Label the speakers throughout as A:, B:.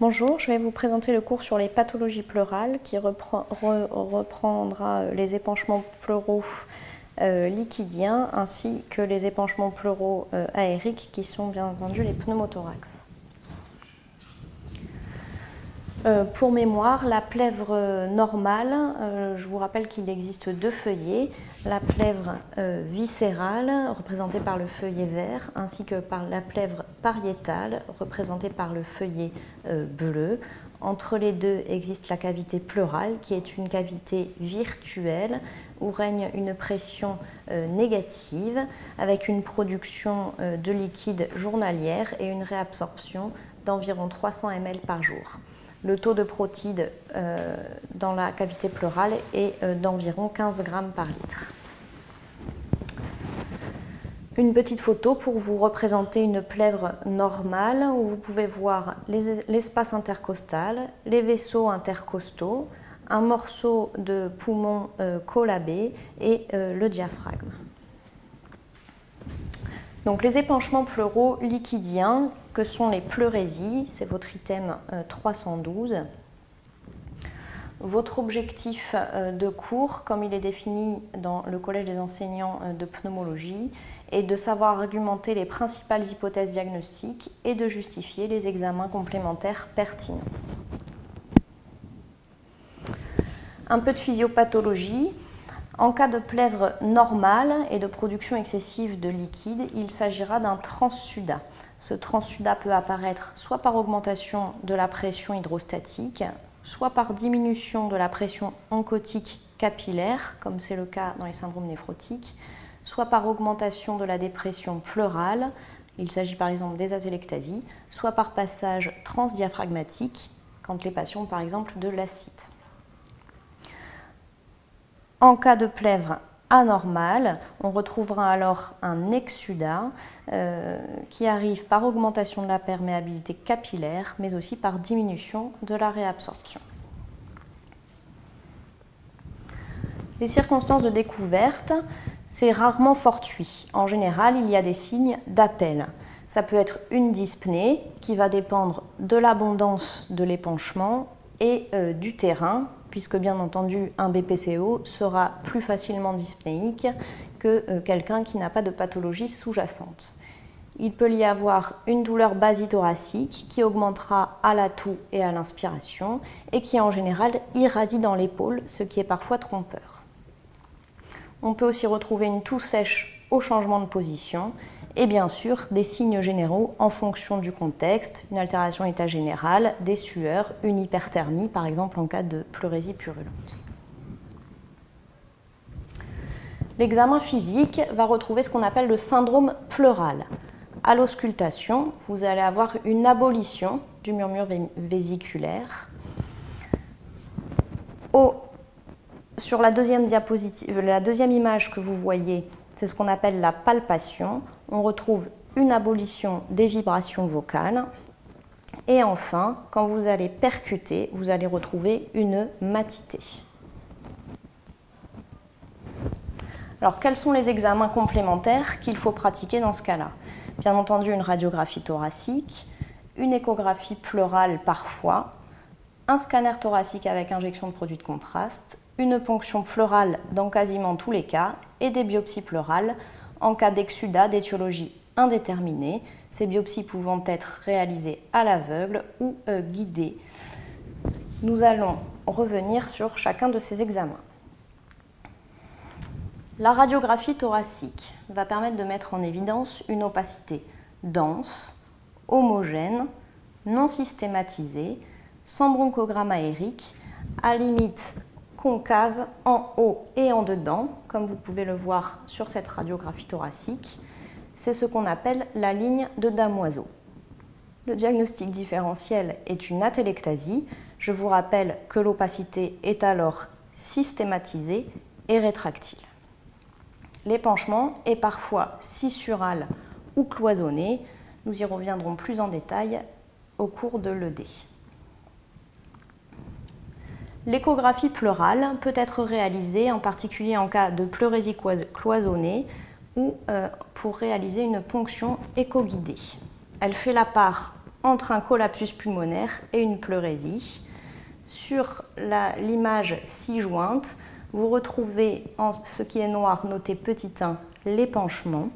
A: Bonjour, je vais vous présenter le cours sur les pathologies pleurales qui reprendra les épanchements pleuraux euh, liquidiens ainsi que les épanchements pleuraux euh, aériques qui sont bien entendu les pneumothorax. Euh, pour mémoire, la plèvre euh, normale, euh, je vous rappelle qu'il existe deux feuillets, la plèvre viscérale, représentée par le feuillet vert, ainsi que par la plèvre pariétale, représentée par le feuillet bleu. Entre les deux existe la cavité pleurale, qui est une cavité virtuelle où règne une pression négative, avec une production de liquide journalière et une réabsorption d'environ 300 ml par jour le taux de protide euh, dans la cavité pleurale est euh, d'environ 15 grammes par litre. Une petite photo pour vous représenter une plèvre normale où vous pouvez voir l'espace intercostal, les vaisseaux intercostaux, un morceau de poumon euh, collabé et le diaphragme. Donc les épanchements pleuraux liquidiens, que sont les pleurésies, c'est votre item 312. Euh, votre objectif euh, de cours, comme il est défini dans le Collège des enseignants euh, de pneumologie, est de savoir argumenter les principales hypothèses diagnostiques et de justifier les examens complémentaires pertinents. Un peu de physiopathologie. En cas de plèvre normale et de production excessive de liquide, il s'agira d'un transsudat. Ce transsudat peut apparaître soit par augmentation de la pression hydrostatique, soit par diminution de la pression oncotique capillaire, comme c'est le cas dans les syndromes néphrotiques, soit par augmentation de la dépression pleurale, il s'agit par exemple des atélectasies, soit par passage transdiaphragmatique, quand les patients ont par exemple de l'acide. En cas de plèvre anormale, on retrouvera alors un exudat euh, qui arrive par augmentation de la perméabilité capillaire, mais aussi par diminution de la réabsorption. Les circonstances de découverte, c'est rarement fortuit. En général, il y a des signes d'appel. Ça peut être une dyspnée qui va dépendre de l'abondance de l'épanchement et euh, du terrain, puisque bien entendu un BPCO sera plus facilement dyspnéique que euh, quelqu'un qui n'a pas de pathologie sous-jacente. Il peut y avoir une douleur basithoracique qui augmentera à la toux et à l'inspiration et qui en général irradie dans l'épaule, ce qui est parfois trompeur. On peut aussi retrouver une toux sèche au changement de position et bien sûr des signes généraux en fonction du contexte, une altération état général, des sueurs, une hyperthermie par exemple en cas de pleurésie purulente. L'examen physique va retrouver ce qu'on appelle le syndrome pleural. À l'auscultation, vous allez avoir une abolition du murmure vésiculaire. sur la deuxième, diapositive, la deuxième image que vous voyez, c'est ce qu'on appelle la palpation on retrouve une abolition des vibrations vocales. Et enfin, quand vous allez percuter, vous allez retrouver une matité. Alors, quels sont les examens complémentaires qu'il faut pratiquer dans ce cas-là? Bien entendu, une radiographie thoracique, une échographie pleurale parfois, un scanner thoracique avec injection de produits de contraste, une ponction pleurale dans quasiment tous les cas et des biopsies pleurales en cas d'exudat d'étiologie indéterminée, ces biopsies pouvant être réalisées à l'aveugle ou euh, guidées. Nous allons revenir sur chacun de ces examens. La radiographie thoracique va permettre de mettre en évidence une opacité dense, homogène, non systématisée, sans bronchogramme aérique, à limite concave en haut et en dedans, comme vous pouvez le voir sur cette radiographie thoracique. C'est ce qu'on appelle la ligne de damoiseau. Le diagnostic différentiel est une atélectasie. Je vous rappelle que l'opacité est alors systématisée et rétractile. L'épanchement est parfois sissural ou cloisonné. Nous y reviendrons plus en détail au cours de l'ED. L'échographie pleurale peut être réalisée en particulier en cas de pleurésie cloisonnée ou euh, pour réaliser une ponction écho-guidée. Elle fait la part entre un collapsus pulmonaire et une pleurésie. Sur l'image ci-jointe, vous retrouvez en ce qui est noir noté petit 1 l'épanchement.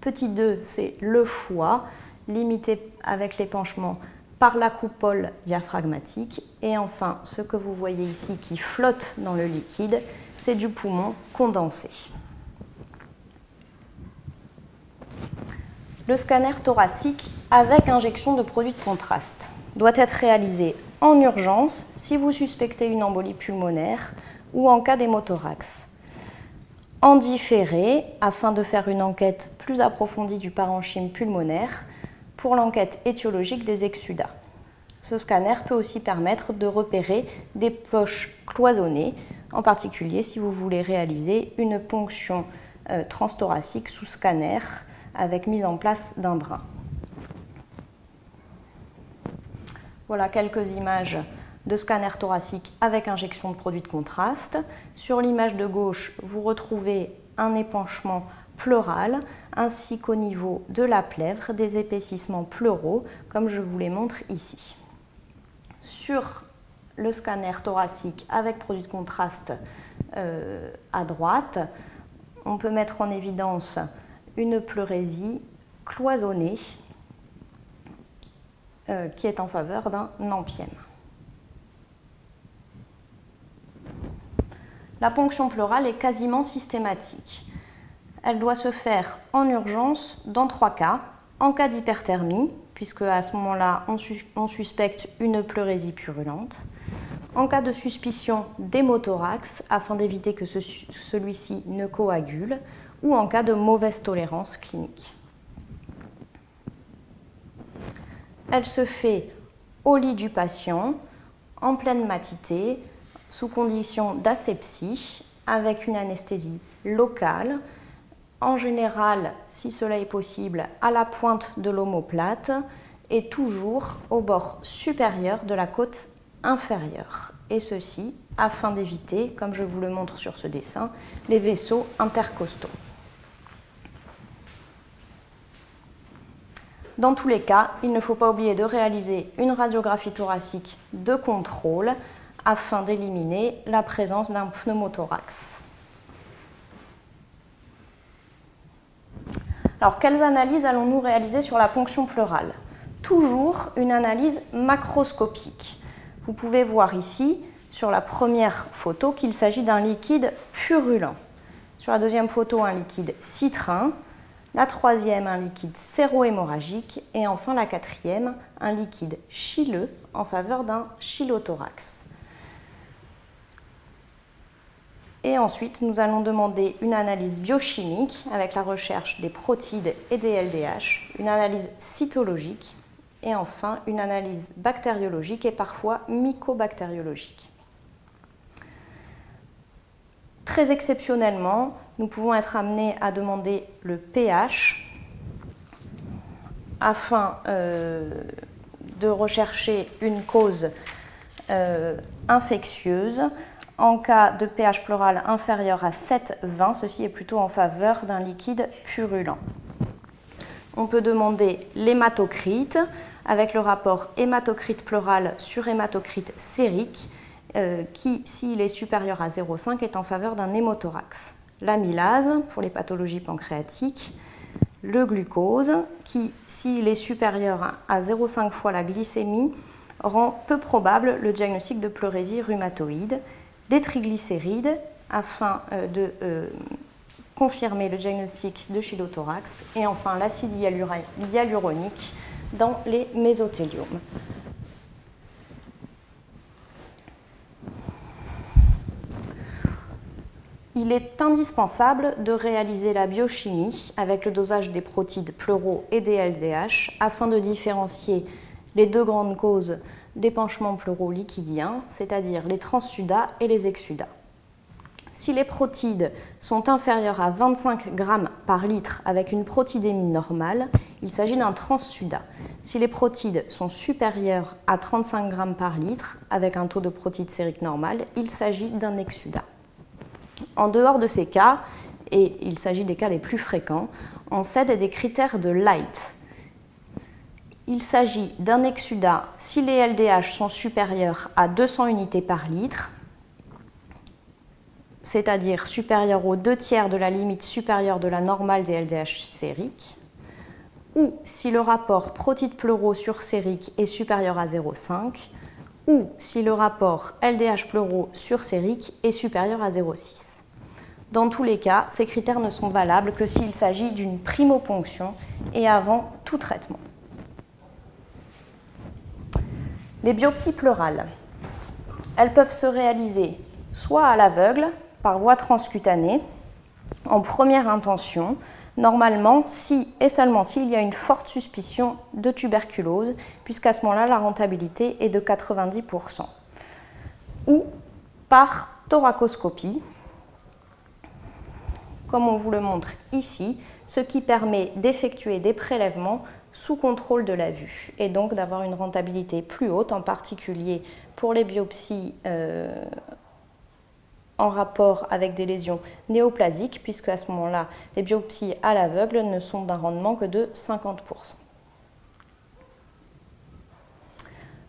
A: Petit 2, c'est le foie, limité avec l'épanchement par la coupole diaphragmatique. Et enfin, ce que vous voyez ici qui flotte dans le liquide, c'est du poumon condensé. Le scanner thoracique avec injection de produits de contraste doit être réalisé en urgence si vous suspectez une embolie pulmonaire ou en cas d'hémothorax. En différé, afin de faire une enquête plus approfondie du parenchyme pulmonaire, pour l'enquête étiologique des exsudats. Ce scanner peut aussi permettre de repérer des poches cloisonnées, en particulier si vous voulez réaliser une ponction euh, transthoracique sous scanner avec mise en place d'un drain. Voilà quelques images de scanner thoracique avec injection de produits de contraste. Sur l'image de gauche, vous retrouvez un épanchement pleural ainsi qu'au niveau de la plèvre des épaississements pleuraux comme je vous les montre ici. Sur le scanner thoracique avec produit de contraste euh, à droite, on peut mettre en évidence une pleurésie cloisonnée euh, qui est en faveur d'un ampième. La ponction pleurale est quasiment systématique. Elle doit se faire en urgence dans trois cas. En cas d'hyperthermie, puisque à ce moment-là, on, suspecte une pleurésie purulente. En cas de suspicion d'hémothorax, afin d'éviter que celui-ci ne coagule ou en cas de mauvaise tolérance clinique. Elle se fait au lit du patient, en pleine matité, sous condition d'asepsie, avec une anesthésie locale, en général, si cela est possible, à la pointe de l'omoplate et toujours au bord supérieur de la côte inférieure. Et ceci afin d'éviter, comme je vous le montre sur ce dessin, les vaisseaux intercostaux. Dans tous les cas, il ne faut pas oublier de réaliser une radiographie thoracique de contrôle afin d'éliminer la présence d'un pneumothorax. Alors, quelles analyses allons-nous réaliser sur la ponction pleurale Toujours une analyse macroscopique. Vous pouvez voir ici, sur la première photo, qu'il s'agit d'un liquide purulent. Sur la deuxième photo, un liquide citrin la troisième, un liquide sérohémorragique, et enfin la quatrième, un liquide chileux en faveur d'un chylothorax. Et ensuite, nous allons demander une analyse biochimique avec la recherche des protides et des LDH, une analyse cytologique et enfin une analyse bactériologique et parfois mycobactériologique. Très exceptionnellement, nous pouvons être amenés à demander le pH afin euh, de rechercher une cause euh, infectieuse. En cas de pH pleural inférieur à 7,20, ceci est plutôt en faveur d'un liquide purulent. On peut demander l'hématocrite avec le rapport hématocrite pleural sur hématocrite sérique euh, qui, s'il est supérieur à 0,5, est en faveur d'un hémothorax. L'amylase pour les pathologies pancréatiques, le glucose qui, s'il est supérieur à 0,5 fois la glycémie, rend peu probable le diagnostic de pleurésie rhumatoïde, les triglycérides afin euh, de euh, confirmer le diagnostic de chylothorax et enfin l'acide hyaluronique dans les mésothéliomes. Il est indispensable de réaliser la biochimie avec le dosage des protides pleuraux et des LDH afin de différencier les deux grandes causes d'épanchement pleuraux liquidien, c'est-à-dire les transsudats et les exsudats. Si les protides sont inférieurs à 25 g par litre avec une protidémie normale, il s'agit d'un transsudat. Si les protides sont supérieurs à 35 g par litre avec un taux de protide sérique normal, il s'agit d'un exsudat. En dehors de ces cas, et il s'agit des cas les plus fréquents, on cède des critères de light. Il s'agit d'un exudat si les LDH sont supérieurs à 200 unités par litre, c'est-à-dire supérieurs aux deux tiers de la limite supérieure de la normale des LDH sériques, ou si le rapport protide pleuro sur sérique est supérieur à 0,5, ou si le rapport LDH pleuro sur sérique est supérieur à 0,6. Dans tous les cas, ces critères ne sont valables que s'il s'agit d'une primo-ponction et avant tout traitement. Les biopsies pleurales. Elles peuvent se réaliser soit à l'aveugle, par voie transcutanée, en première intention, normalement si et seulement s'il y a une forte suspicion de tuberculose, puisqu'à ce moment-là, la rentabilité est de 90%. Ou par thoracoscopie, comme on vous le montre ici, ce qui permet d'effectuer des prélèvements sous contrôle de la vue et donc d'avoir une rentabilité plus haute, en particulier pour les biopsies euh, en rapport avec des lésions néoplasiques, puisque à ce moment-là, les biopsies à l'aveugle ne sont d'un rendement que de 50%.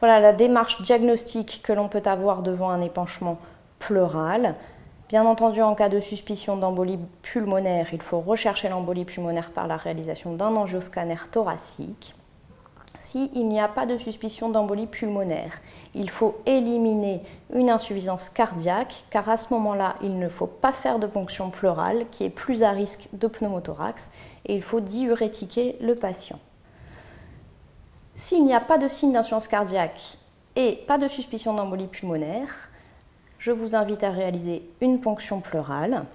A: Voilà la démarche diagnostique que l'on peut avoir devant un épanchement pleural. Bien entendu, en cas de suspicion d'embolie pulmonaire, il faut rechercher l'embolie pulmonaire par la réalisation d'un angioscanner thoracique. S'il n'y a pas de suspicion d'embolie pulmonaire, il faut éliminer une insuffisance cardiaque, car à ce moment-là, il ne faut pas faire de ponction pleurale, qui est plus à risque de pneumothorax, et il faut diurétiquer le patient. S'il n'y a pas de signe d'insuffisance cardiaque et pas de suspicion d'embolie pulmonaire, je vous invite à réaliser une ponction pleurale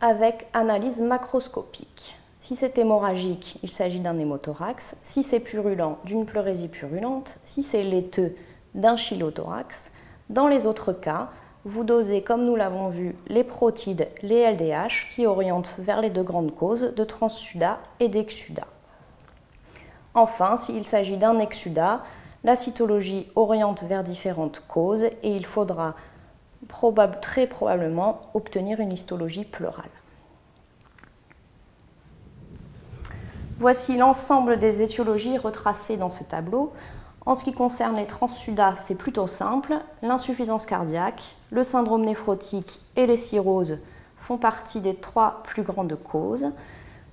A: avec analyse macroscopique. Si c'est hémorragique, il s'agit d'un hémothorax. Si c'est purulent, d'une pleurésie purulente. Si c'est laiteux, d'un chylothorax. Dans les autres cas, vous dosez, comme nous l'avons vu, les protides, les LDH, qui orientent vers les deux grandes causes de transsuda et d'exuda. Enfin, s'il s'agit d'un exuda, la cytologie oriente vers différentes causes et il faudra très probablement obtenir une histologie pleurale. Voici l'ensemble des étiologies retracées dans ce tableau. En ce qui concerne les transsudas, c'est plutôt simple. L'insuffisance cardiaque, le syndrome néphrotique et les cirrhoses font partie des trois plus grandes causes.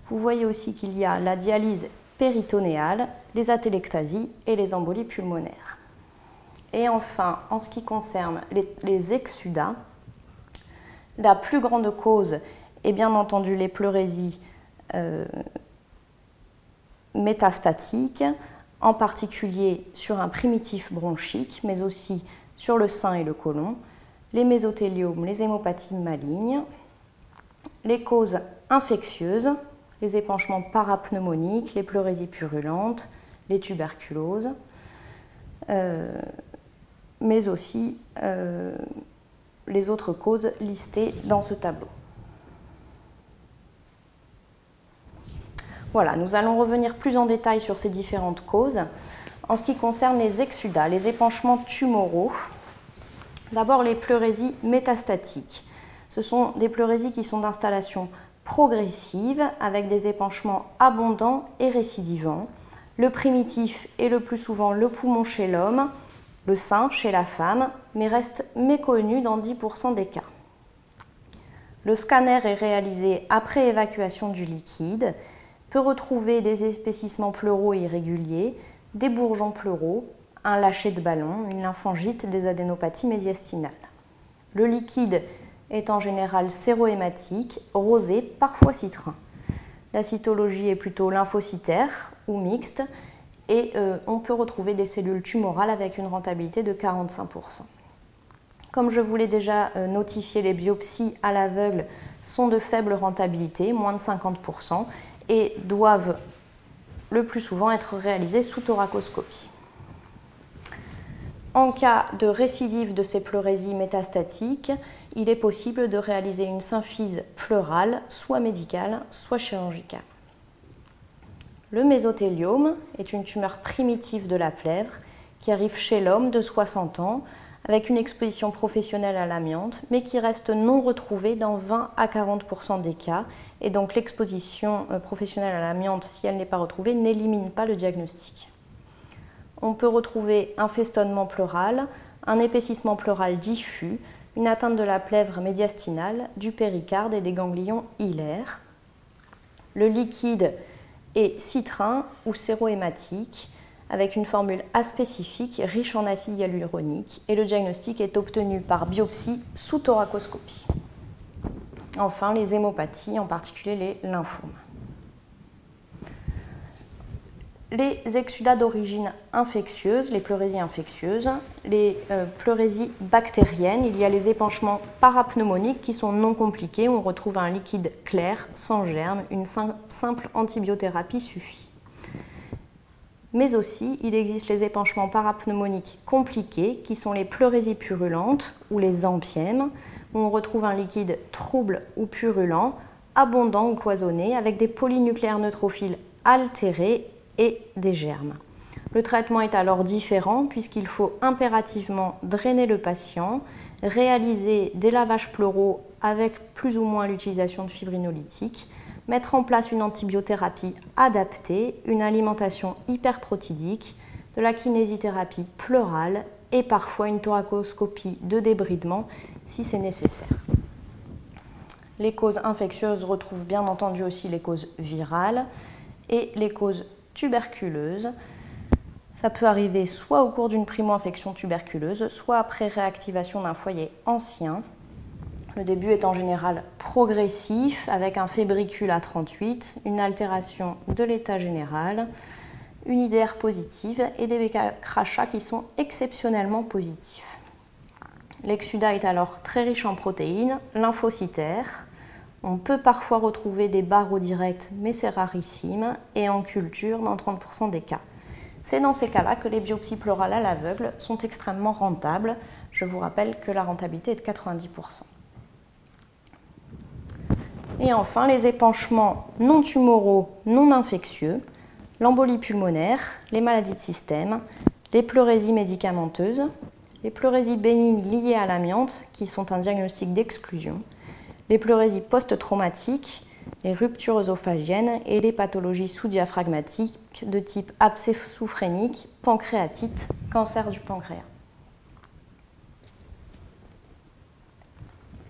A: Vous voyez aussi qu'il y a la dialyse péritonéale, les atélectasies et les embolies pulmonaires. Et enfin, en ce qui concerne les, exudats, la plus grande cause est bien entendu les pleurésies euh, métastatiques, en particulier sur un primitif bronchique, mais aussi sur le sein et le côlon, les mésothéliomes, les hémopathies malignes, les causes infectieuses, les épanchements parapneumoniques, les pleurésies purulentes, les tuberculoses, euh, mais aussi euh, les autres causes listées dans ce tableau. Voilà, nous allons revenir plus en détail sur ces différentes causes. En ce qui concerne les exudats, les épanchements tumoraux, d'abord les pleurésies métastatiques. Ce sont des pleurésies qui sont d'installation progressive avec des épanchements abondants et récidivants. Le primitif est le plus souvent le poumon chez l'homme, le sein chez la femme, mais reste méconnu dans 10% des cas. Le scanner est réalisé après évacuation du liquide, peut retrouver des épaississements pleuraux irréguliers, des bourgeons pleuraux, un lâcher de ballon, une lymphangite, des adénopathies médiastinales. Le liquide est en général sérohématique, rosé, parfois citrin. La cytologie est plutôt lymphocytaire ou mixte et euh, on peut retrouver des cellules tumorales avec une rentabilité de 45%. Comme je vous l'ai déjà euh, notifié, les biopsies à l'aveugle sont de faible rentabilité, moins de 50%, et doivent le plus souvent être réalisées sous thoracoscopie. En cas de récidive de ces pleurésies métastatiques, il est possible de réaliser une symphyse pleurale, soit médicale, soit chirurgicale. Le mésothéliome est une tumeur primitive de la plèvre qui arrive chez l'homme de 60 ans avec une exposition professionnelle à l'amiante, mais qui reste non retrouvée dans 20 à 40% des cas. Et donc l'exposition euh, professionnelle à l'amiante, si elle n'est pas retrouvée, n'élimine pas le diagnostic. On peut retrouver un festonnement pleural, un épaississement pleural diffus, une atteinte de la plèvre médiastinale, du péricarde et des ganglions hilaires. Le liquide est citrin ou sérohématique avec une formule aspécifique riche en acide hyaluronique et le diagnostic est obtenu par biopsie sous thoracoscopie. Enfin, les hémopathies, en particulier les lymphomes. Les exsudats d'origine infectieuse, les pleurésies infectieuses, les euh, pleurésies bactériennes, il y a les épanchements parapneumoniques qui sont non compliqués, on retrouve un liquide clair, sans germe, une simple antibiothérapie suffit. Mais aussi, il existe les épanchements parapneumoniques compliqués qui sont les pleurésies purulentes ou les ampièmes, où on retrouve un liquide trouble ou purulent, abondant ou cloisonné, avec des polynucléaires neutrophiles altérés et des germes. Le traitement est alors différent puisqu'il faut impérativement drainer le patient, réaliser des lavages pleuraux avec plus ou moins l'utilisation de fibrinolytiques, mettre en place une antibiothérapie adaptée, une alimentation hyperprotidique, de la kinésithérapie pleurale et parfois une thoracoscopie de débridement si c'est nécessaire. Les causes infectieuses retrouvent bien entendu aussi les causes virales et les causes tuberculeuse. Ça peut arriver soit au cours d'une primo-infection tuberculeuse, soit après réactivation d'un foyer ancien. Le début est en général progressif avec un fébricule à 38, une altération de l'état général, une IDR positive et des crachats qui sont exceptionnellement positifs. L'exudat est alors très riche en protéines lymphocytaires, on peut parfois retrouver des barreaux directs, mais c'est rarissime, et en culture dans 30% des cas. C'est dans ces cas-là que les biopsies pleurales à l'aveugle sont extrêmement rentables. Je vous rappelle que la rentabilité est de 90%. Et enfin, les épanchements non tumoraux, non infectieux, l'embolie pulmonaire, les maladies de système, les pleurésies médicamenteuses, les pleurésies bénignes liées à l'amiante, qui sont un diagnostic d'exclusion, les pleurésies post-traumatiques, les ruptures œsophagiennes et les pathologies sous-diaphragmatiques de type abcès sous-phrénique, pancréatite, cancer du pancréas.